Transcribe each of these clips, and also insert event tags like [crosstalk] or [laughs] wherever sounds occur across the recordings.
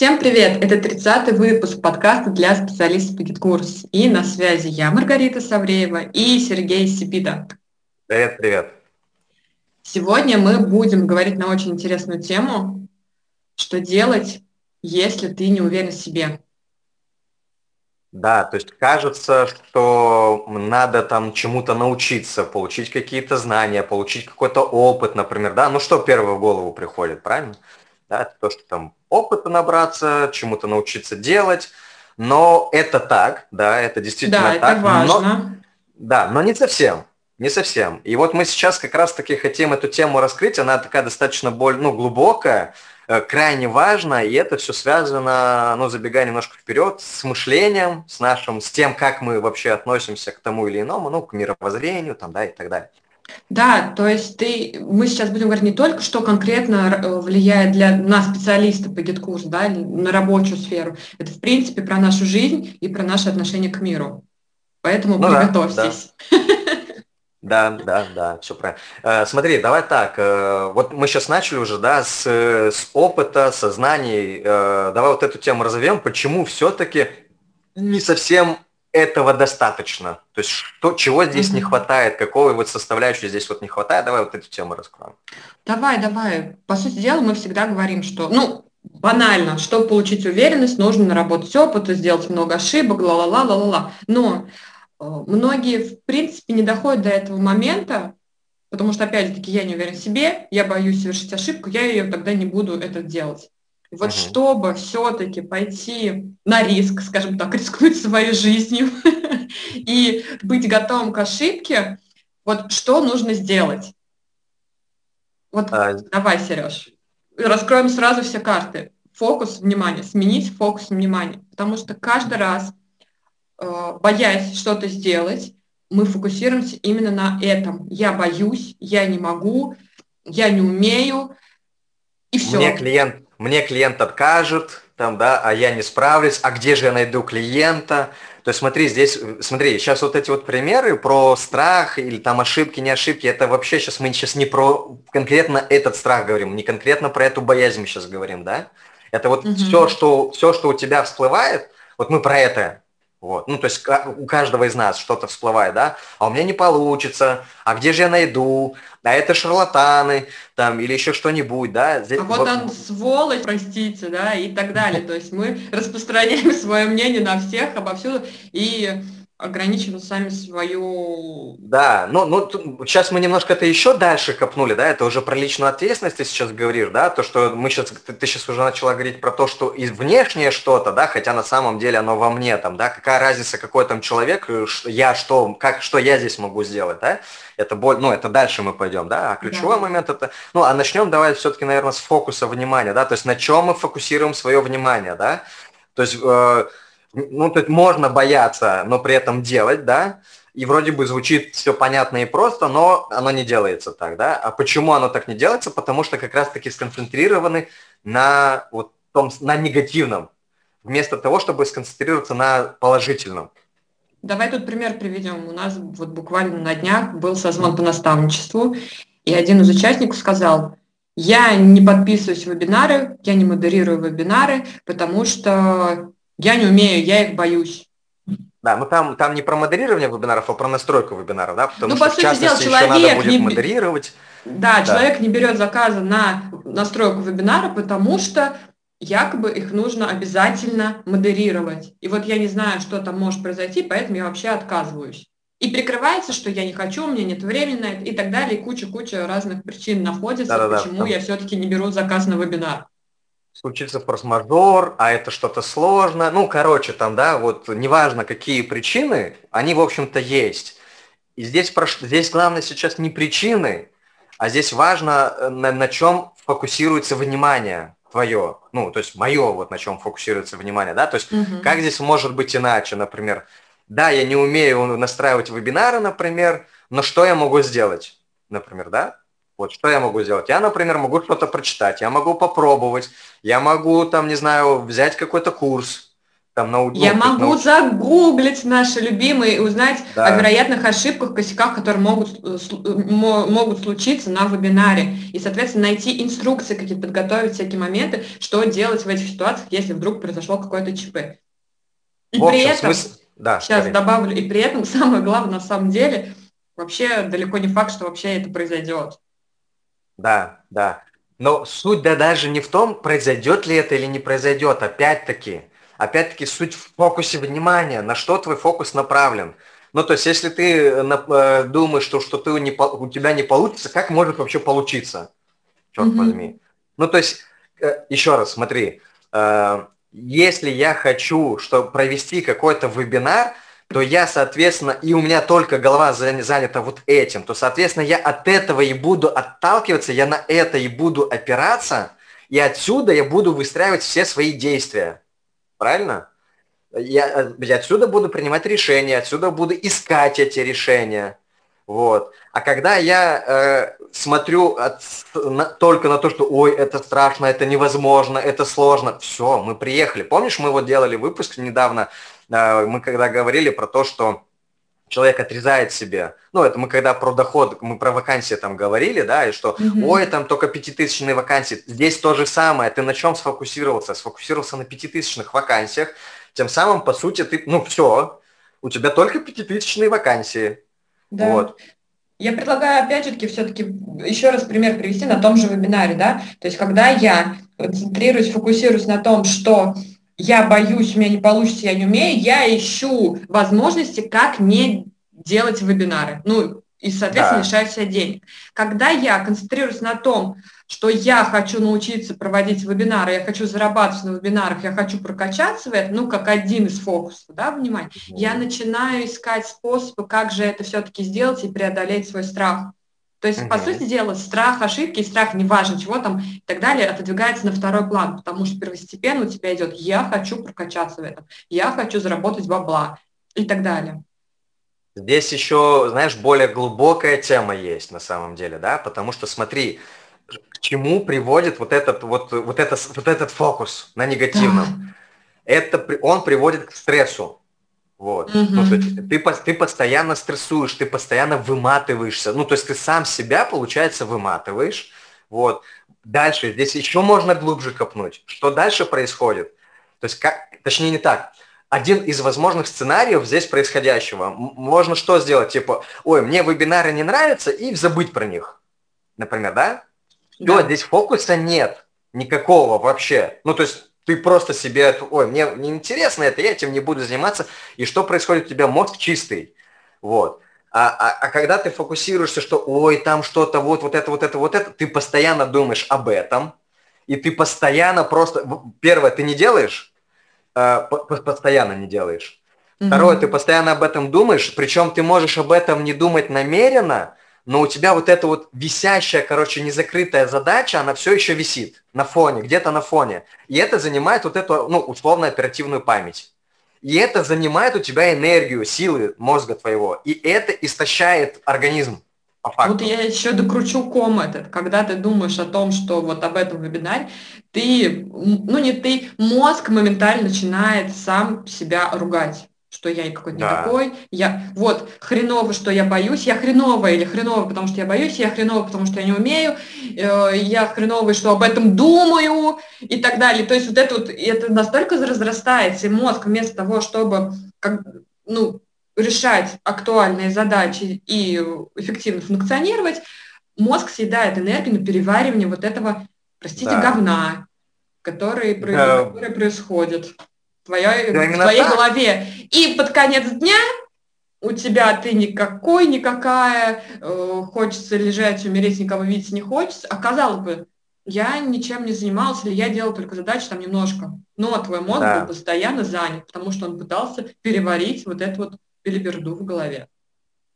Всем привет! Это 30-й выпуск подкаста для специалистов Пикет-курс. И на связи я, Маргарита Савреева, и Сергей Сипита. Привет, привет. Сегодня мы будем говорить на очень интересную тему, что делать, если ты не уверен в себе. Да, то есть кажется, что надо там чему-то научиться, получить какие-то знания, получить какой-то опыт, например, да, ну что первое в голову приходит, правильно? Да, то, что там опыта набраться, чему-то научиться делать, но это так, да, это действительно да, так. это важно. Но, да, но не совсем. Не совсем. И вот мы сейчас как раз-таки хотим эту тему раскрыть. Она такая достаточно боль, ну, глубокая, э, крайне важно, и это все связано, ну, забегая немножко вперед, с мышлением, с нашим, с тем, как мы вообще относимся к тому или иному, ну, к мировоззрению, там, да, и так далее. Да, то есть ты, мы сейчас будем говорить не только, что конкретно э, влияет для нас, специалиста по GetCourse у, да, на рабочую сферу. Это, в принципе, про нашу жизнь и про наше отношение к миру. Поэтому ну, приготовьтесь. Да, да. Да, да, да, все правильно. Э, смотри, давай так, э, вот мы сейчас начали уже, да, с, с опыта, осознаний. Э, давай вот эту тему разовьем, почему все-таки не совсем этого достаточно. То есть что, чего здесь mm-hmm. не хватает, какого вот составляющей здесь вот не хватает. Давай вот эту тему раскроем. Давай, давай. По сути дела, мы всегда говорим, что, ну, банально, чтобы получить уверенность, нужно наработать опыт, сделать много ошибок, ла-ла-ла-ла-ла. Но Э, многие, в принципе, не доходят до этого момента, потому что, опять-таки, я не уверен в себе, я боюсь совершить ошибку, я ее тогда не буду это делать. Вот uh-huh. чтобы все-таки пойти на риск, скажем так, [laughs] рискнуть своей жизнью [laughs] и быть готовым к ошибке, вот что нужно сделать? Вот а... давай, Сереж, раскроем сразу все карты. Фокус внимания, сменить фокус внимания, потому что каждый раз Э, боясь что-то сделать, мы фокусируемся именно на этом. Я боюсь, я не могу, я не умею, и все. Мне клиент, мне клиент откажет, там, да, а я не справлюсь, а где же я найду клиента? То есть смотри, здесь, смотри, сейчас вот эти вот примеры про страх или там ошибки, не ошибки, это вообще сейчас мы сейчас не про конкретно этот страх говорим, не конкретно про эту боязнь мы сейчас говорим, да? Это вот угу. все, что, все, что у тебя всплывает, вот мы про это вот. Ну, то есть у каждого из нас что-то всплывает, да, а у меня не получится, а где же я найду, а это шарлатаны, там, или еще что-нибудь, да. Здесь... А вот он сволочь, простите, да, и так далее. То есть мы [laughs] распространяем [laughs] свое мнение на всех, обо всем, и ограничивать сами свою... Да, ну, ну сейчас мы немножко это еще дальше копнули, да, это уже про личную ответственность ты сейчас говоришь, да, то, что мы сейчас, ты, ты сейчас уже начала говорить про то, что и внешнее что-то, да, хотя на самом деле оно во мне, там, да, какая разница, какой там человек, э, я что, как, что я здесь могу сделать, да, это боль, ну, это дальше мы пойдем, да, а ключевой да. момент это, ну, а начнем давай все-таки, наверное, с фокуса внимания, да, то есть на чем мы фокусируем свое внимание, да, то есть... Э, ну, то есть можно бояться, но при этом делать, да, и вроде бы звучит все понятно и просто, но оно не делается так, да. А почему оно так не делается? Потому что как раз-таки сконцентрированы на вот том, на негативном, вместо того, чтобы сконцентрироваться на положительном. Давай тут пример приведем. У нас вот буквально на днях был созвон по наставничеству, и один из участников сказал, я не подписываюсь в вебинары, я не модерирую вебинары, потому что я не умею, я их боюсь. Да, ну там, там не про модерирование вебинаров, а про настройку вебинаров, да, потому ну, что, по сути в частности, дела, еще надо будет не... модерировать. Да, да, человек не берет заказы на настройку вебинара, потому что якобы их нужно обязательно модерировать. И вот я не знаю, что там может произойти, поэтому я вообще отказываюсь. И прикрывается, что я не хочу, у меня нет времени на это и так далее, и куча-куча разных причин находится, да, да, почему да, я все-таки не беру заказ на вебинар случится форс-мажор, а это что-то сложно. Ну, короче, там, да, вот неважно, какие причины, они, в общем-то, есть. И здесь, здесь главное сейчас не причины, а здесь важно, э, на, на чем фокусируется внимание твое. Ну, то есть мое, вот на чем фокусируется внимание, да. То есть угу. как здесь может быть иначе, например. Да, я не умею настраивать вебинары, например, но что я могу сделать, например, да? Вот что я могу сделать? Я, например, могу что-то прочитать, я могу попробовать, я могу, там, не знаю, взять какой-то курс, там на Я могу научить. загуглить наши любимые и узнать да. о вероятных ошибках, косяках, которые могут, э, э, могут случиться на вебинаре. И, соответственно, найти инструкции, какие-то подготовить всякие моменты, что делать в этих ситуациях, если вдруг произошло какое-то ЧП. И в при общем, этом, смысл... да, сейчас скорее. добавлю, и при этом [laughs] самое главное на самом деле, вообще далеко не факт, что вообще это произойдет. Да, да. Но суть да даже не в том, произойдет ли это или не произойдет. Опять-таки, опять-таки суть в фокусе внимания, на что твой фокус направлен. Ну, то есть, если ты э, э, думаешь, что, что ты не, у тебя не получится, как может вообще получиться? Черт mm-hmm. возьми. Ну, то есть, э, еще раз, смотри, если я хочу что, провести какой-то вебинар, то я, соответственно, и у меня только голова занята вот этим, то, соответственно, я от этого и буду отталкиваться, я на это и буду опираться, и отсюда я буду выстраивать все свои действия. Правильно? Я, я отсюда буду принимать решения, отсюда буду искать эти решения. Вот. А когда я э, смотрю от, на, только на то, что ой, это страшно, это невозможно, это сложно, все, мы приехали. Помнишь, мы вот делали выпуск недавно, э, мы когда говорили про то, что человек отрезает себе, ну, это мы когда про доход, мы про вакансии там говорили, да, и что, mm-hmm. ой, там только пятитысячные вакансии. Здесь то же самое, ты на чем сфокусировался? Сфокусировался на пятитысячных вакансиях, тем самым, по сути, ты, ну, все, у тебя только пятитысячные вакансии. Да. Вот. Я предлагаю, опять же, все-таки еще раз пример привести на том же вебинаре, да, то есть когда я концентрируюсь, фокусируюсь на том, что я боюсь, у меня не получится, я не умею, я ищу возможности, как не делать вебинары. Ну, и, соответственно, да. лишаю себя денег. Когда я концентрируюсь на том, что я хочу научиться проводить вебинары, я хочу зарабатывать на вебинарах, я хочу прокачаться в этом, ну, как один из фокусов, да, внимание, mm-hmm. я начинаю искать способы, как же это все-таки сделать и преодолеть свой страх. То есть, mm-hmm. по сути дела, страх ошибки, страх, неважно чего там и так далее, отодвигается на второй план, потому что первостепенно у тебя идет «я хочу прокачаться в этом», «я хочу заработать бабла» и так далее. Здесь еще, знаешь, более глубокая тема есть на самом деле, да, потому что смотри, к чему приводит вот этот вот, вот, это, вот этот фокус на негативном. Да. Это он приводит к стрессу. Вот. Угу. Ну, то есть ты, ты постоянно стрессуешь, ты постоянно выматываешься. Ну, то есть ты сам себя, получается, выматываешь. Вот. Дальше, здесь еще можно глубже копнуть. Что дальше происходит? То есть, как, точнее не так. Один из возможных сценариев здесь происходящего. Можно что сделать? Типа, ой, мне вебинары не нравятся, и забыть про них. Например, да? Да. здесь фокуса нет. Никакого вообще. Ну, то есть ты просто себе, ой, мне не интересно это, я этим не буду заниматься. И что происходит у тебя? Мозг чистый. Вот. А, а, а когда ты фокусируешься, что ой, там что-то, вот, вот это, вот это, вот это, ты постоянно думаешь об этом, и ты постоянно просто, первое, ты не делаешь, э, постоянно не делаешь. Второе, mm-hmm. ты постоянно об этом думаешь, причем ты можешь об этом не думать намеренно, но у тебя вот эта вот висящая, короче, незакрытая задача, она все еще висит на фоне, где-то на фоне. И это занимает вот эту, ну, условно, оперативную память. И это занимает у тебя энергию, силы мозга твоего. И это истощает организм. По факту. Вот я еще докручу ком этот. Когда ты думаешь о том, что вот об этом вебинаре, ты, ну не ты, мозг моментально начинает сам себя ругать что я какой-то да. не такой, я вот хреново, что я боюсь, я хреновая или хреново, потому что я боюсь, я хреново, потому что я не умею, э, я хреновый, что об этом думаю и так далее. То есть вот это вот, это настолько разрастается, и мозг вместо того, чтобы как, ну, решать актуальные задачи и эффективно функционировать, мозг съедает энергию на переваривание вот этого, простите, да. говна, который, да. который происходит твоей, да, в твоей так. голове. И под конец дня у тебя ты никакой, никакая, э, хочется лежать, умереть, никого видеть не хочется. А казалось бы, я ничем не занимался, или я делал только задачи там немножко. Но твой мозг да. был постоянно занят, потому что он пытался переварить вот эту вот белиберду в голове.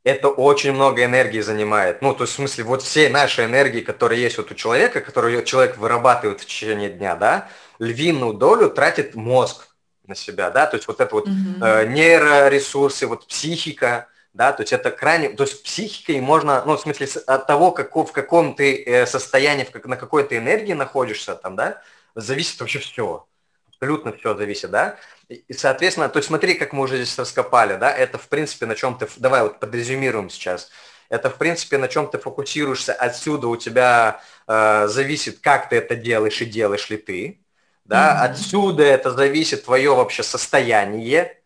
Это очень много энергии занимает. Ну, то есть, в смысле, вот всей нашей энергии, которая есть вот у человека, которую человек вырабатывает в течение дня, да, львиную долю тратит мозг на себя, да, то есть вот это вот mm-hmm. э, нейроресурсы, вот психика, да, то есть это крайне, то есть психикой можно, ну, в смысле, от того, как, в каком ты э, состоянии, в, как, на какой ты энергии находишься там, да, зависит вообще все. Абсолютно все зависит, да? И, соответственно, то есть смотри, как мы уже здесь раскопали, да, это в принципе на чем ты, давай вот подрезюмируем сейчас, это в принципе на чем ты фокусируешься, отсюда у тебя э, зависит, как ты это делаешь и делаешь ли ты, да, mm-hmm. отсюда это зависит твое вообще состояние,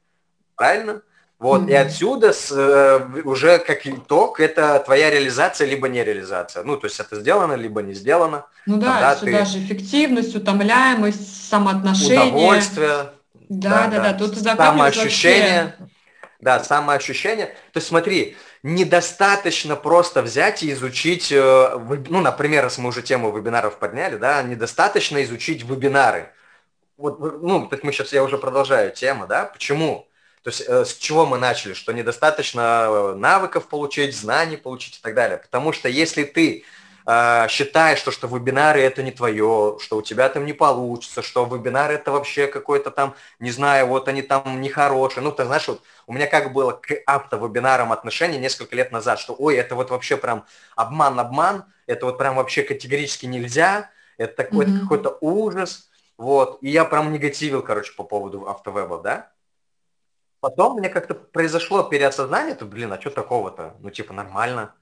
правильно? Вот, mm-hmm. и отсюда с, э, уже как итог это твоя реализация либо не реализация. Ну, то есть это сделано, либо не сделано. Ну да, Тогда ты... же эффективность, утомляемость, самоотношение. Удовольствие. Да, да, да, да. тут самоощущение. Вообще... Да, самоощущение. То есть смотри, недостаточно просто взять и изучить, э, ну, например, если мы уже тему вебинаров подняли, да, недостаточно изучить вебинары. Вот, ну, так мы сейчас, я уже продолжаю тему, да, почему? То есть э, с чего мы начали? Что недостаточно э, навыков получить, знаний получить и так далее. Потому что если ты э, считаешь, что, что вебинары это не твое, что у тебя там не получится, что вебинары это вообще какой-то там, не знаю, вот они там нехорошие. Ну, ты знаешь, вот у меня как было к автовебинарам отношение несколько лет назад, что ой, это вот вообще прям обман-обман, это вот прям вообще категорически нельзя, это такой mm-hmm. какой-то ужас. Вот, и я прям негативил, короче, по поводу автовеба, да. Потом мне как-то произошло переосознание, то, блин, а что такого-то? Ну, типа, нормально.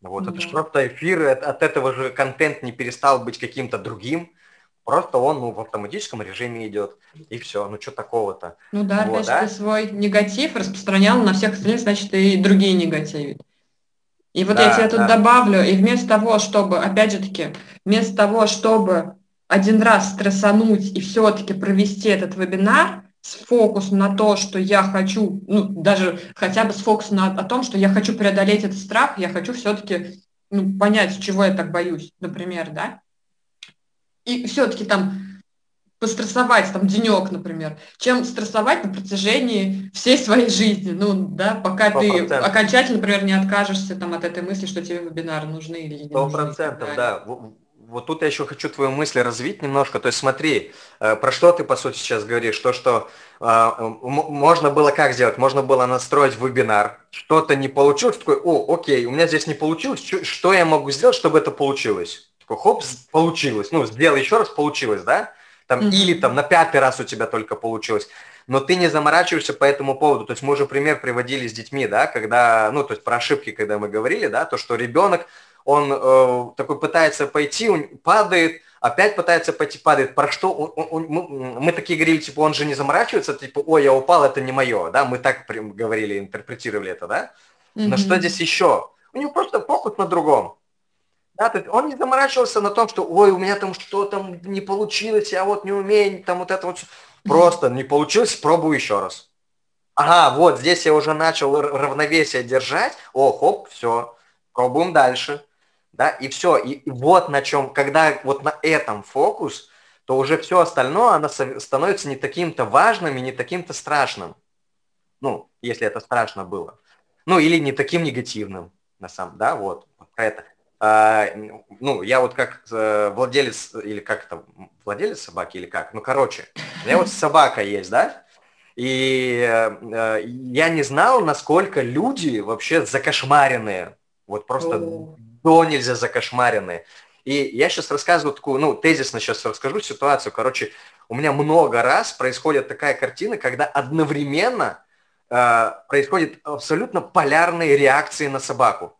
Вот, ну, это да. же просто эфир, от этого же контент не перестал быть каким-то другим. Просто он ну, в автоматическом режиме идет, и все, ну что такого-то. Ну да, вот, да? ты свой негатив распространял на всех остальных, значит, и другие негативят. И вот да, я тебе тут да. добавлю, и вместо того, чтобы, опять же таки, вместо того, чтобы один раз стрессануть и все-таки провести этот вебинар, с фокусом на то, что я хочу, ну, даже хотя бы с фокусом на, о том, что я хочу преодолеть этот страх, я хочу все-таки ну, понять, чего я так боюсь, например, да, и все-таки там пострессовать там денек, например, чем стрессовать на протяжении всей своей жизни, ну, да, пока 100%. ты окончательно, например, не откажешься там от этой мысли, что тебе вебинары нужны или не Сто процентов, да вот тут я еще хочу твою мысль развить немножко. То есть смотри, э, про что ты по сути сейчас говоришь? То, что э, можно было как сделать? Можно было настроить вебинар, что-то не получилось, такой, о, окей, у меня здесь не получилось, что я могу сделать, чтобы это получилось? Такой, хоп, получилось, ну, сделай еще раз, получилось, да? Там, mm-hmm. Или там на пятый раз у тебя только получилось. Но ты не заморачиваешься по этому поводу. То есть мы уже пример приводили с детьми, да, когда, ну, то есть про ошибки, когда мы говорили, да, то, что ребенок он э, такой пытается пойти, он падает, опять пытается пойти, падает. Про что он, он, он, мы, мы такие говорили, типа, он же не заморачивается, типа, ой, я упал, это не мое, да, мы так прям говорили, интерпретировали это, да. Mm-hmm. Но что здесь еще? У него просто фокус на другом. Да, то есть он не заморачивался на том, что, ой, у меня там что там не получилось, я вот не умею, там вот это вот. Просто не получилось, пробую еще раз. Ага, вот здесь я уже начал равновесие держать. О, хоп, все, пробуем дальше да, и все, и вот на чем, когда вот на этом фокус, то уже все остальное, оно становится не таким-то важным и не таким-то страшным. Ну, если это страшно было. Ну, или не таким негативным, на самом, да, вот, про это. А, ну, я вот как э, владелец, или как это, владелец собаки, или как, ну, короче, у меня вот собака есть, да, и э, я не знал, насколько люди вообще закошмаренные, вот просто до нельзя закошмаренные. И я сейчас рассказываю такую, ну, тезисно сейчас расскажу ситуацию. Короче, у меня много раз происходит такая картина, когда одновременно э, происходят абсолютно полярные реакции на собаку.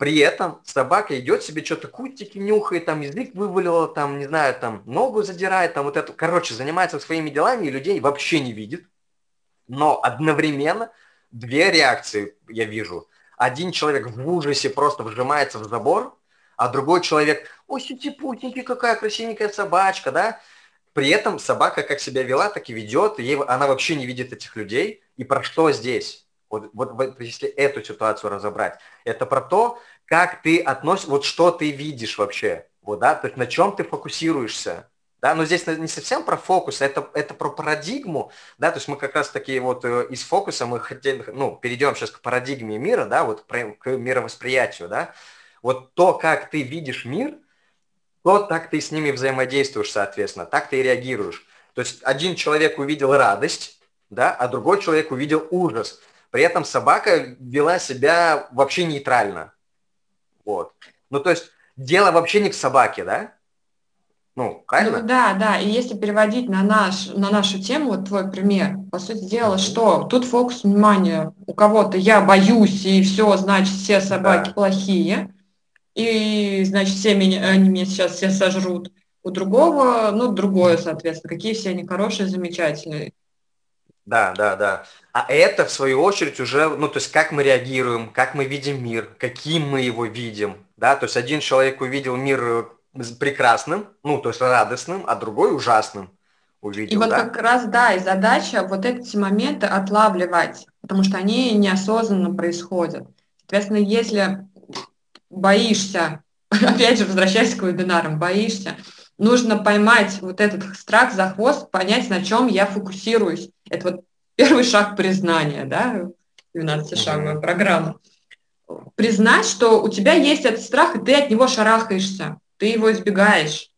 При этом собака идет себе что-то кустики нюхает, там язык вывалила, там, не знаю, там ногу задирает, там вот это, короче, занимается своими делами и людей вообще не видит. Но одновременно две реакции я вижу один человек в ужасе просто вжимается в забор, а другой человек, ой, сюти-путники, какая красивенькая собачка, да? При этом собака как себя вела, так и ведет, ей, она вообще не видит этих людей. И про что здесь? Вот, вот, вот если эту ситуацию разобрать, это про то, как ты относишься, вот что ты видишь вообще, вот, да, то есть на чем ты фокусируешься, да, но здесь не совсем про фокус, это, это про парадигму, да, то есть мы как раз таки вот э, из фокуса мы хотели, ну, перейдем сейчас к парадигме мира, да, вот к мировосприятию, да, вот то, как ты видишь мир, то так ты с ними взаимодействуешь, соответственно, так ты и реагируешь. То есть один человек увидел радость, да, а другой человек увидел ужас. При этом собака вела себя вообще нейтрально. Вот. Ну, то есть дело вообще не к собаке, да? Ну, правильно? Ну, да, да. И если переводить на, наш, на нашу тему, вот твой пример, по сути дела, что тут фокус внимания у кого-то я боюсь, и все, значит, все собаки да. плохие, и, значит, все меня, они меня сейчас все сожрут. У другого, ну, другое, соответственно, какие все они хорошие, замечательные. Да, да, да. А это, в свою очередь, уже, ну, то есть, как мы реагируем, как мы видим мир, каким мы его видим, да, то есть, один человек увидел мир прекрасным, ну, то есть, радостным, а другой ужасным увидел, И вот да? как раз, да, и задача вот эти моменты отлавливать, потому что они неосознанно происходят. Соответственно, если боишься, [laughs] опять же, возвращаясь к вебинарам, боишься, нужно поймать вот этот страх за хвост, понять, на чем я фокусируюсь. Это вот первый шаг признания, да, 12-шаговая программа. Признать, что у тебя есть этот страх, и ты от него шарахаешься, ты его избегаешь.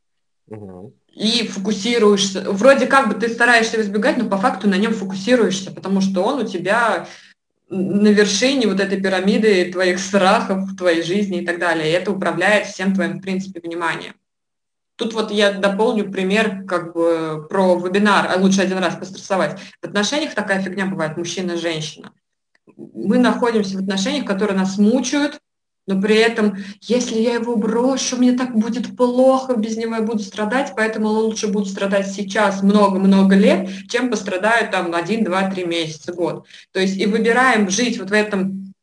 И фокусируешься. Вроде как бы ты стараешься его избегать, но по факту на нем фокусируешься, потому что он у тебя на вершине вот этой пирамиды твоих страхов, твоей жизни и так далее. И это управляет всем твоим, в принципе, вниманием. Тут вот я дополню пример как бы про вебинар, а лучше один раз пострессовать. В отношениях такая фигня бывает, мужчина женщина. Мы находимся в отношениях, которые нас мучают, но при этом, если я его брошу, мне так будет плохо, без него я буду страдать, поэтому лучше буду страдать сейчас много-много лет, чем пострадаю там один, два, три месяца, год. То есть и выбираем жить вот в этом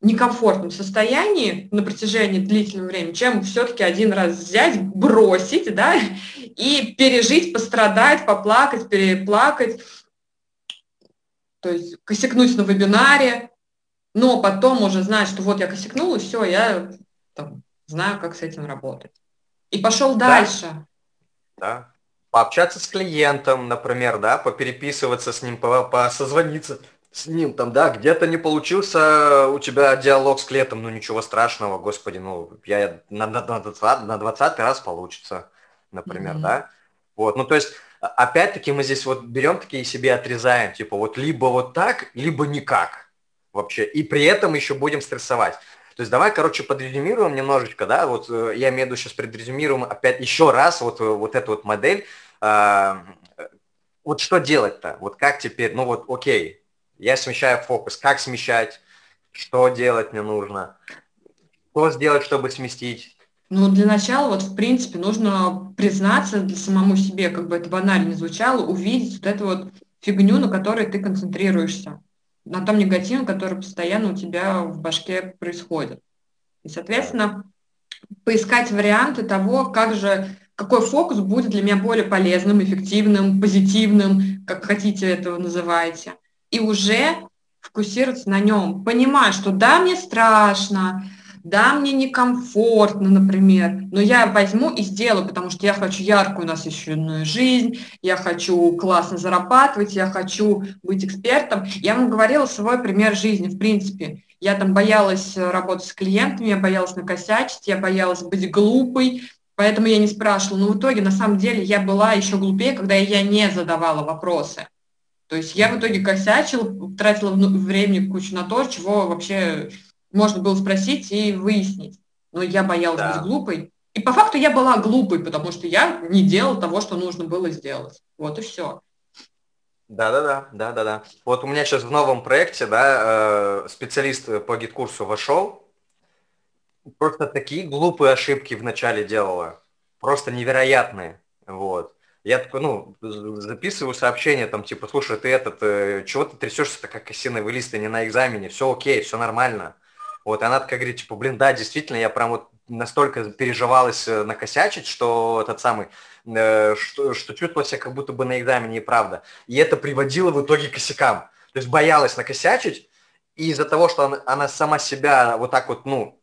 некомфортном состоянии на протяжении длительного времени, чем все-таки один раз взять, бросить, да, [laughs] и пережить, пострадать, поплакать, переплакать, то есть косякнуть на вебинаре, но потом уже знать, что вот я косякнул, и все, я там, знаю, как с этим работать. И пошел да. дальше. Да. Пообщаться с клиентом, например, да, попереписываться с ним, по, по созвониться с ним там, да, где-то не получился у тебя диалог с клиентом, ну ничего страшного, господи, ну я на, на, на, 20, на 20 раз получится, например, mm-hmm. да. Вот, ну то есть, опять-таки мы здесь вот берем такие себе отрезаем, типа вот либо вот так, либо никак вообще, и при этом еще будем стрессовать. То есть давай, короче, подрезюмируем немножечко, да, вот э, я имею в виду сейчас предрезюмируем опять еще раз вот, э, вот эту вот модель. А, вот что делать-то? Вот как теперь, ну вот окей, я смещаю фокус. Как смещать? Что делать мне нужно? Что сделать, чтобы сместить? Ну, для начала, вот, в принципе, нужно признаться для самому себе, как бы это банально не звучало, увидеть вот эту вот фигню, на которой ты концентрируешься, на том негативе, который постоянно у тебя в башке происходит. И, соответственно, поискать варианты того, как же, какой фокус будет для меня более полезным, эффективным, позитивным, как хотите этого называйте и уже фокусироваться на нем, понимая, что да, мне страшно, да, мне некомфортно, например, но я возьму и сделаю, потому что я хочу яркую насыщенную жизнь, я хочу классно зарабатывать, я хочу быть экспертом. Я вам говорила свой пример жизни, в принципе. Я там боялась работать с клиентами, я боялась накосячить, я боялась быть глупой, поэтому я не спрашивала. Но в итоге, на самом деле, я была еще глупее, когда я не задавала вопросы. То есть я в итоге косячила, тратила времени кучу на то, чего вообще можно было спросить и выяснить. Но я боялась да. быть глупой. И по факту я была глупой, потому что я не делала того, что нужно было сделать. Вот и все. Да-да-да, да-да-да. Вот у меня сейчас в новом проекте, да, э, специалист по GetCourse у вошел, просто такие глупые ошибки вначале делала, просто невероятные, вот. Я такой, ну, записываю сообщение, там, типа, слушай, ты этот, э, чего ты трясешься-то, как осиновый лист, не на экзамене, все окей, все нормально. Вот, она такая говорит, типа, блин, да, действительно, я прям вот настолько переживалась э, накосячить, что этот самый, э, что, что чувствовала себя как будто бы на экзамене и правда. И это приводило в итоге к косякам. То есть боялась накосячить, и из-за того, что она, она сама себя вот так вот, ну,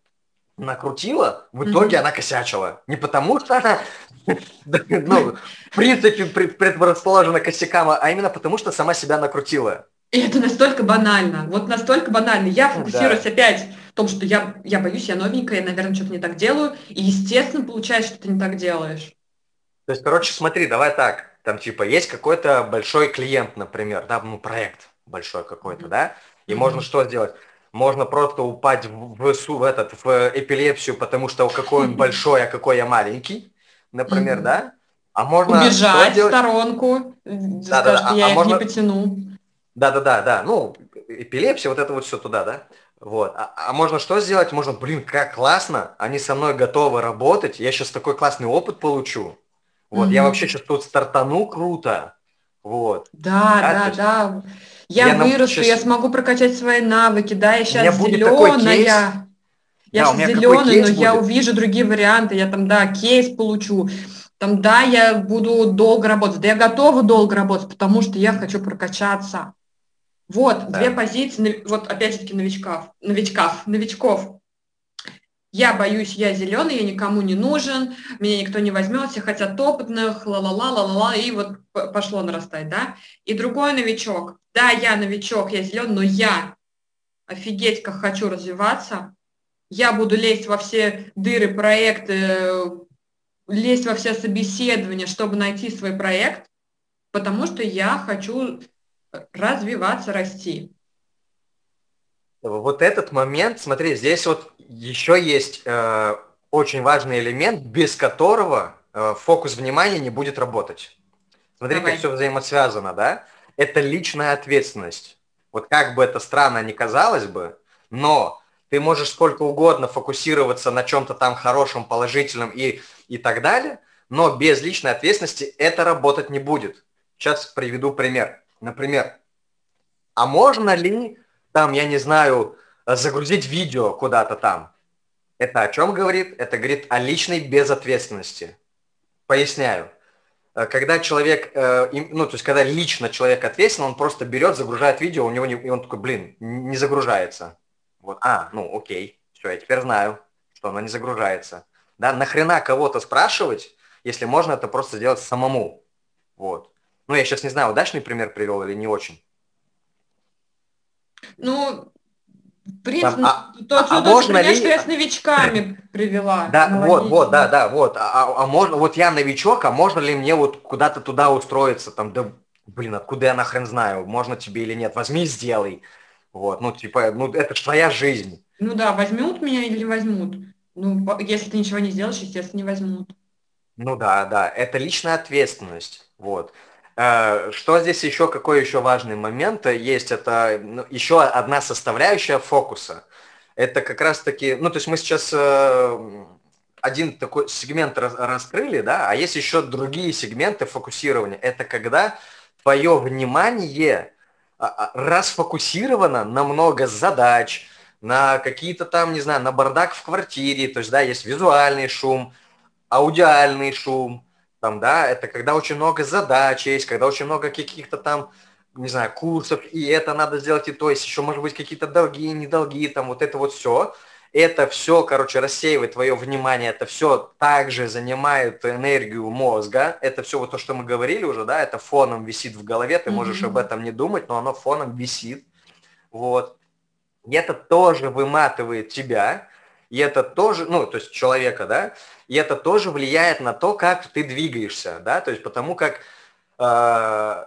накрутила, в итоге mm-hmm. она косячила. Не потому, что она, [laughs] ну, в принципе, предрасположена косякам, а именно потому, что сама себя накрутила. И это настолько банально. Вот настолько банально. Я фокусируюсь опять том, что я, я боюсь, я новенькая, я, наверное, что-то не так делаю. И, естественно, получается, что ты не так делаешь. То есть, короче, смотри, давай так. Там, типа, есть какой-то большой клиент, например, да, ну, проект большой какой-то, mm-hmm. да, и mm-hmm. можно что сделать? можно просто упасть в, в, в, этот, в эпилепсию, потому что какой он [laughs] большой, а какой я маленький. например, mm-hmm. да? А можно убежать в сторонку, да, скажешь, да, да. я а их можно... не потяну. Да-да-да, да. Ну, эпилепсия, вот это вот все туда, да? Вот. А, а можно что сделать? Можно, блин, как классно, они со мной готовы работать, я сейчас такой классный опыт получу. Вот, mm-hmm. я вообще сейчас тут стартану круто. Вот. Да, да, да. да. Я, я вырасту, сейчас... я смогу прокачать свои навыки, да, я сейчас зеленая. Я да, сейчас зеленая, но будет. я увижу другие варианты, я там, да, кейс получу. Там, да, я буду долго работать, да, я готова долго работать, потому что я хочу прокачаться. Вот, да. две позиции, вот опять же таки новичков, новичков, новичков. Я боюсь, я зеленый, я никому не нужен, меня никто не возьмет, все хотят опытных, ла-ла-ла, ла-ла-ла, и вот пошло нарастать, да. И другой новичок, да, я новичок, я зеленый, но я офигеть как хочу развиваться, я буду лезть во все дыры проекты, лезть во все собеседования, чтобы найти свой проект, потому что я хочу развиваться, расти. Вот этот момент, смотри, здесь вот еще есть э, очень важный элемент, без которого э, фокус внимания не будет работать. Смотри, Давай. как все взаимосвязано, да? Это личная ответственность. Вот как бы это странно ни казалось бы, но ты можешь сколько угодно фокусироваться на чем-то там хорошем, положительном и, и так далее, но без личной ответственности это работать не будет. Сейчас приведу пример. Например, а можно ли, там, я не знаю, загрузить видео куда-то там? Это о чем говорит? Это говорит о личной безответственности. Поясняю. Э, когда человек, э, ну, то есть, когда лично человек ответственен, он просто берет, загружает видео, у него не, и он такой, блин, не загружается. Вот, а, ну, окей, все, я теперь знаю, что оно не загружается. Да, нахрена кого-то спрашивать, если можно это просто сделать самому. Вот. Ну, я сейчас не знаю, удачный пример привел или не очень. Ну, в принципе, Там, а, тот, а, тот, а можно пример, ли... что я с новичками привела. Да, вот, вот, да, да, вот. А, а, а можно, вот я новичок, а можно ли мне вот куда-то туда устроиться? Там, да, блин, откуда я нахрен знаю, можно тебе или нет, возьми сделай. Вот, ну, типа, ну, это же твоя жизнь. Ну да, возьмут меня или не возьмут. Ну, если ты ничего не сделаешь, естественно, не возьмут. Ну да, да, это личная ответственность. Вот. Э, что здесь еще, какой еще важный момент есть, это ну, еще одна составляющая фокуса. Это как раз-таки, ну, то есть мы сейчас э, один такой сегмент раскрыли, да, а есть еще другие сегменты фокусирования. Это когда твое внимание а, а, расфокусировано на много задач, на какие-то там, не знаю, на бардак в квартире, то есть, да, есть визуальный шум, аудиальный шум, там, да, это когда очень много задач есть, когда очень много каких-то там, не знаю, курсов, и это надо сделать, и то есть еще, может быть, какие-то долги, недолги, там, вот это вот все. Это все, короче, рассеивает твое внимание, это все также занимает энергию мозга, это все вот то, что мы говорили уже, да, это фоном висит в голове, ты можешь mm-hmm. об этом не думать, но оно фоном висит, вот. И это тоже выматывает тебя, и это тоже, ну, то есть человека, да, и это тоже влияет на то, как ты двигаешься, да, то есть потому как э,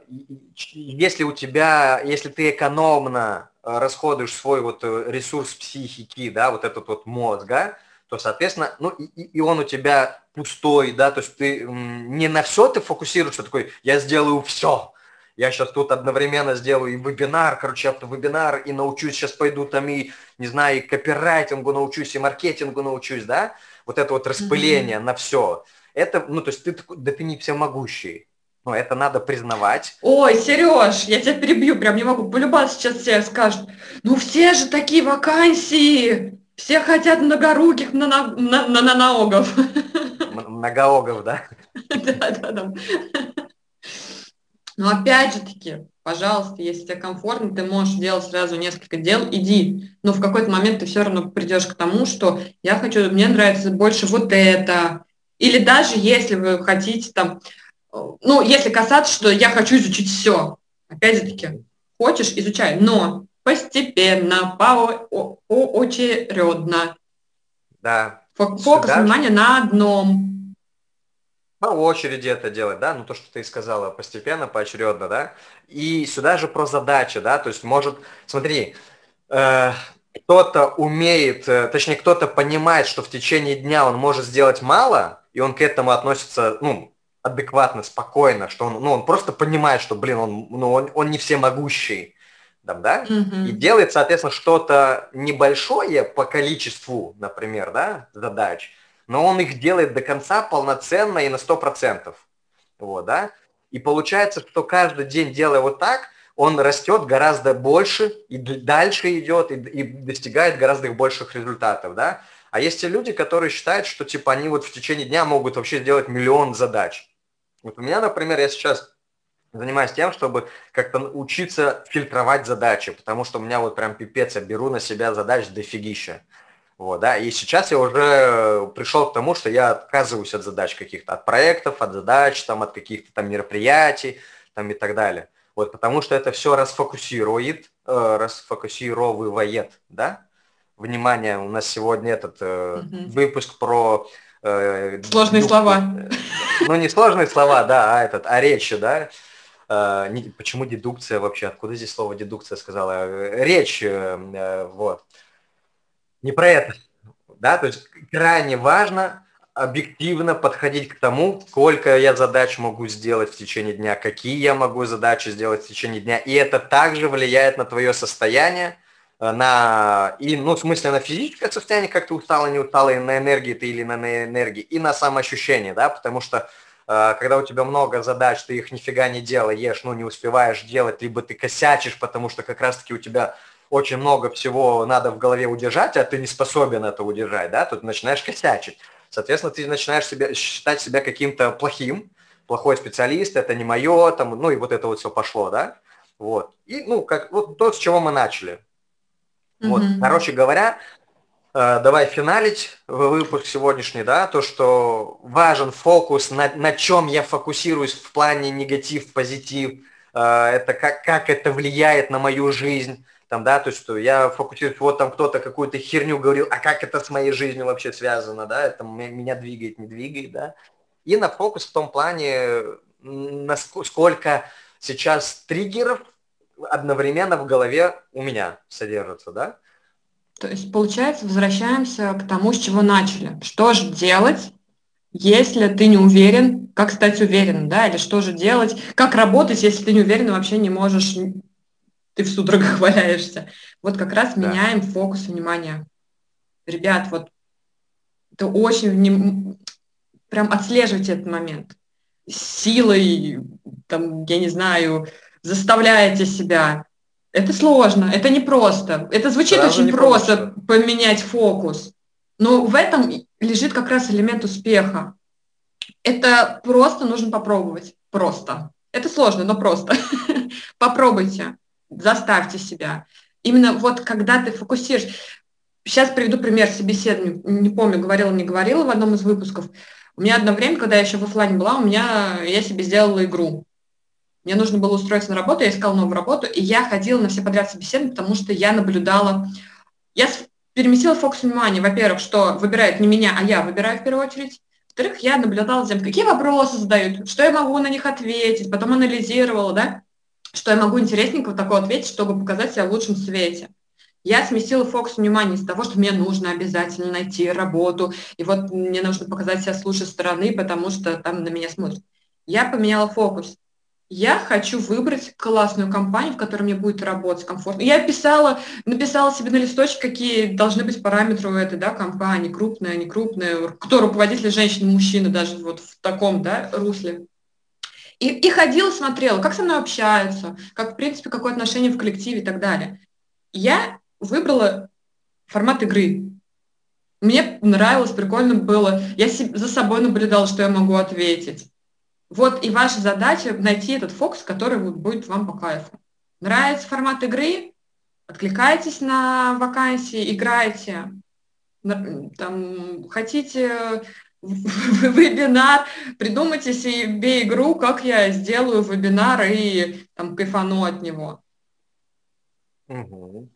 если у тебя, если ты экономно расходуешь свой вот э, ресурс психики, да, вот этот вот мозга, то, соответственно, ну, и, и он у тебя пустой, да, то есть ты не на все ты фокусируешься, такой, я сделаю все, я сейчас тут одновременно сделаю и вебинар, короче, вебинар, и научусь, сейчас пойду там и, не знаю, и копирайтингу научусь, и маркетингу научусь, да, вот это вот распыление mm-hmm. на все, это, ну, то есть ты да ты не всемогущий. Ну, это надо признавать. Ой, Сереж, я тебя перебью, прям не могу. Полюбас сейчас все скажут, ну все же такие вакансии, все хотят многоруких на на на на многоогов. Многоогов, да? Да, да, да. Но опять же таки, пожалуйста, если тебе комфортно, ты можешь делать сразу несколько дел, иди. Но в какой-то момент ты все равно придешь к тому, что я хочу, мне нравится больше вот это. Или даже если вы хотите там, ну, если касаться, что я хочу изучить все. Опять же таки, хочешь, изучай, но постепенно, поочередно. Да. Фокус Сюда... внимания на одном по очереди это делать, да, ну то, что ты сказала, постепенно, поочередно, да. И сюда же про задачи, да, то есть может, смотри, э, кто-то умеет, э, точнее, кто-то понимает, что в течение дня он может сделать мало, и и он к этому относится, ну, адекватно, спокойно, что он, ну, он просто понимает, что, блин, он, ну, он, он не всемогущий, там, да, mm-hmm. и делает, соответственно, что-то небольшое по количеству, например, да, задач, но он их делает до конца полноценно и на 100%. Вот, да, и получается, что каждый день, делая вот так, он растет гораздо больше и дальше идет и, и достигает гораздо больших результатов, да. А есть те люди, которые считают, что типа они вот в течение дня могут вообще сделать миллион задач. Вот у меня, например, я сейчас занимаюсь тем, чтобы как-то учиться фильтровать задачи, потому что у меня вот прям пипец, я беру на себя задач дофигища. Вот, да, и сейчас я уже пришел к тому, что я отказываюсь от задач каких-то, от проектов, от задач, там, от каких-то там мероприятий, там и так далее. Вот, потому что это все расфокусирует, э, расфокусировывает, да, внимание, у нас сегодня этот э, угу. выпуск про... Э, Сложные дух, слова. Ну, не сложные слова, да, а этот, а речь, да. Э, не, почему дедукция вообще? Откуда здесь слово дедукция сказала? Речь, э, э, вот. Не про это, да, то есть крайне важно объективно подходить к тому, сколько я задач могу сделать в течение дня, какие я могу задачи сделать в течение дня. И это также влияет на твое состояние, Э, на, и, ну, в смысле, на физическое состояние, как ты устала, не устала, и на энергии ты или на, на энергии, и на самоощущение, да, потому что э, когда у тебя много задач, ты их нифига не делаешь, ну, не успеваешь делать, либо ты косячишь, потому что как раз-таки у тебя очень много всего надо в голове удержать, а ты не способен это удержать, да, тут начинаешь косячить. Соответственно, ты начинаешь себя, считать себя каким-то плохим, плохой специалист, это не мое, там, ну и вот это вот все пошло, да, вот. И, ну, как, вот то, с чего мы начали. Вот, mm короче говоря, э, давай финалить выпуск сегодняшний, да, то, что важен фокус, на, на чем я фокусируюсь в плане негатив, позитив, э, это как, как это влияет на мою жизнь, там, да, то есть, что я фокусируюсь, вот там кто-то какую-то херню говорил, а как это с моей жизнью вообще связано, да, это меня двигает, не двигает, да, и на фокус в том плане, насколько сейчас триггеров одновременно в голове у меня содержится, да? То есть, получается, возвращаемся к тому, с чего начали. Что же делать, если ты не уверен, как стать уверенным, да, или что же делать, как работать, если ты не уверен и вообще не можешь, ты в судорогах [laughs] валяешься. Вот как раз да. меняем фокус внимания. Ребят, вот это очень вним... прям отслеживайте этот момент. Силой, там, я не знаю, заставляете себя. Это сложно, это непросто. Это звучит Сразу очень просто, просто поменять фокус. Но в этом лежит как раз элемент успеха. Это просто нужно попробовать. Просто. Это сложно, но просто. [laughs] Попробуйте, заставьте себя. Именно вот когда ты фокусируешь. Сейчас приведу пример собеседования. Не помню, говорила, не говорила в одном из выпусков. У меня одно время, когда я еще в офлайне была, у меня я себе сделала игру. Мне нужно было устроиться на работу, я искала новую работу, и я ходила на все подряд собеседования, потому что я наблюдала, я переместила фокус внимания, во-первых, что выбирает не меня, а я выбираю в первую очередь. Во-вторых, я наблюдала за тем, какие вопросы задают, что я могу на них ответить, потом анализировала, да, что я могу интересненького такого ответить, чтобы показать себя в лучшем свете. Я сместила фокус внимания из того, что мне нужно обязательно найти работу, и вот мне нужно показать себя с лучшей стороны, потому что там на меня смотрят. Я поменяла фокус я хочу выбрать классную компанию, в которой мне будет работать комфортно. Я писала, написала себе на листочек, какие должны быть параметры у этой да, компании, крупная, не крупная, кто руководитель, женщина, мужчина, даже вот в таком да, русле. И, и ходила, смотрела, как со мной общаются, как, в принципе, какое отношение в коллективе и так далее. Я выбрала формат игры. Мне нравилось, прикольно было. Я за собой наблюдала, что я могу ответить. Вот и ваша задача найти этот фокус, который будет вам по кайфу. Нравится формат игры? Откликайтесь на вакансии, играйте. Там, хотите [laughs] вебинар, придумайте себе игру, как я сделаю вебинар и там кайфану от него. Угу.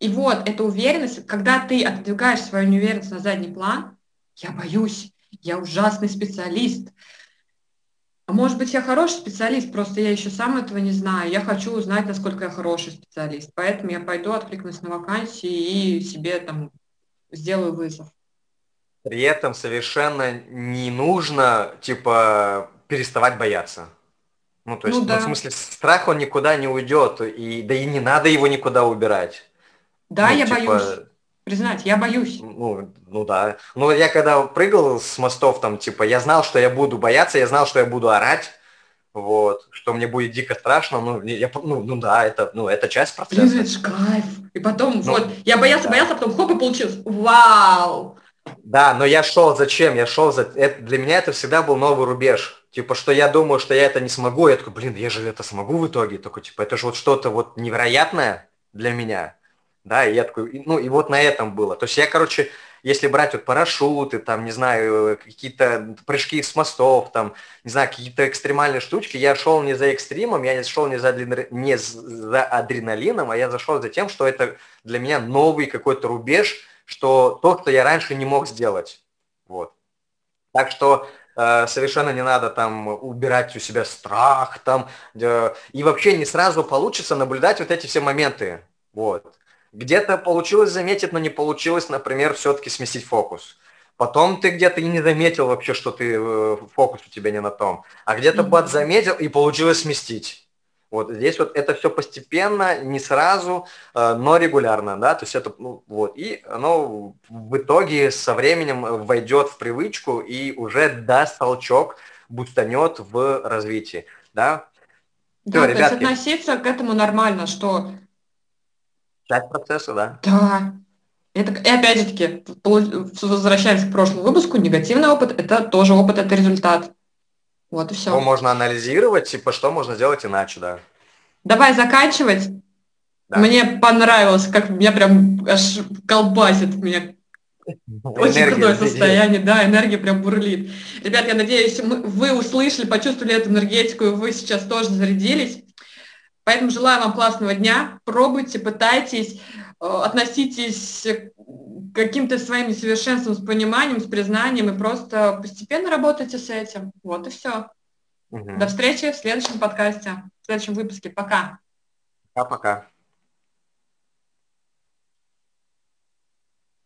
И вот эта уверенность, когда ты отодвигаешь свою неуверенность на задний план, я боюсь, я ужасный специалист, а может быть, я хороший специалист, просто я еще сам этого не знаю. Я хочу узнать, насколько я хороший специалист. Поэтому я пойду, откликнусь на вакансии и себе там сделаю вызов. При этом совершенно не нужно, типа, переставать бояться. Ну, то есть, ну, да. ну, в смысле, страх, он никуда не уйдет, и, да и не надо его никуда убирать. Да, ну, я типа, боюсь. Признать, я боюсь. Ну, ну да. Ну, я когда прыгал с мостов, там, типа, я знал, что я буду бояться, я знал, что я буду орать, вот, что мне будет дико страшно, ну, я, ну, ну да, это, ну, это часть процесса. Блин, это кайф. И потом, ну, вот, я боялся, да. боялся, а потом хоп, и получилось. Вау! Да, но я шел зачем? Я шел за... Это, для меня это всегда был новый рубеж. Типа, что я думаю, что я это не смогу. Я такой, блин, я же это смогу в итоге. Такой, типа, это же вот что-то вот невероятное для меня. Да, и я такой, ну, и вот на этом было. То есть я, короче, если брать вот парашюты, там, не знаю, какие-то прыжки с мостов, там, не знаю, какие-то экстремальные штучки, я шел не за экстримом, я не шел не за, не за адреналином, а я зашел за тем, что это для меня новый какой-то рубеж, что то, что я раньше не мог сделать. Вот. Так что э, совершенно не надо там убирать у себя страх там, э, и вообще не сразу получится наблюдать вот эти все моменты. Вот. Где-то получилось заметить, но не получилось, например, все-таки сместить фокус. Потом ты где-то и не заметил вообще, что ты э, фокус у тебя не на том. А где-то mm-hmm. заметил и получилось сместить. Вот здесь вот это все постепенно, не сразу, э, но регулярно, да, то есть это, ну, вот, и оно в итоге со временем войдет в привычку и уже даст толчок, бустанет в развитии, да. Да, Все, то ребятки. есть относиться к этому нормально, что... Часть процесса, да. Да. Это, и опять же таки, возвращаемся к прошлому выпуску, негативный опыт – это тоже опыт, это результат. Вот и все. Его можно анализировать, типа, что можно сделать иначе, да. Давай заканчивать. Да. Мне понравилось, как меня прям аж колбасит, меня [laughs] очень крутое состояние, да, энергия прям бурлит. Ребят, я надеюсь, мы, вы услышали, почувствовали эту энергетику, и вы сейчас тоже зарядились. Поэтому желаю вам классного дня. Пробуйте, пытайтесь, э, относитесь каким-то своим совершенством с пониманием, с признанием и просто постепенно работайте с этим. Вот и все. Угу. До встречи в следующем подкасте, в следующем выпуске. Пока. Пока-пока.